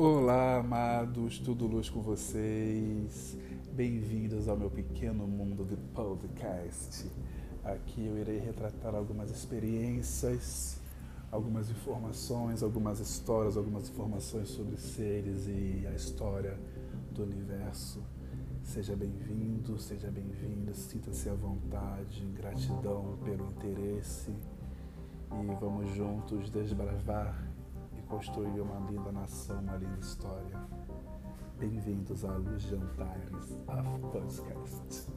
Olá, amados, tudo luz com vocês. Bem-vindos ao meu pequeno mundo de podcast. Aqui eu irei retratar algumas experiências, algumas informações, algumas histórias, algumas informações sobre seres e a história do universo. Seja bem-vindo, seja bem-vinda, sinta-se à vontade, gratidão pelo interesse e vamos juntos desbravar construir uma linda nação, uma linda história. Bem-vindos à Luz Jantares of Podcast.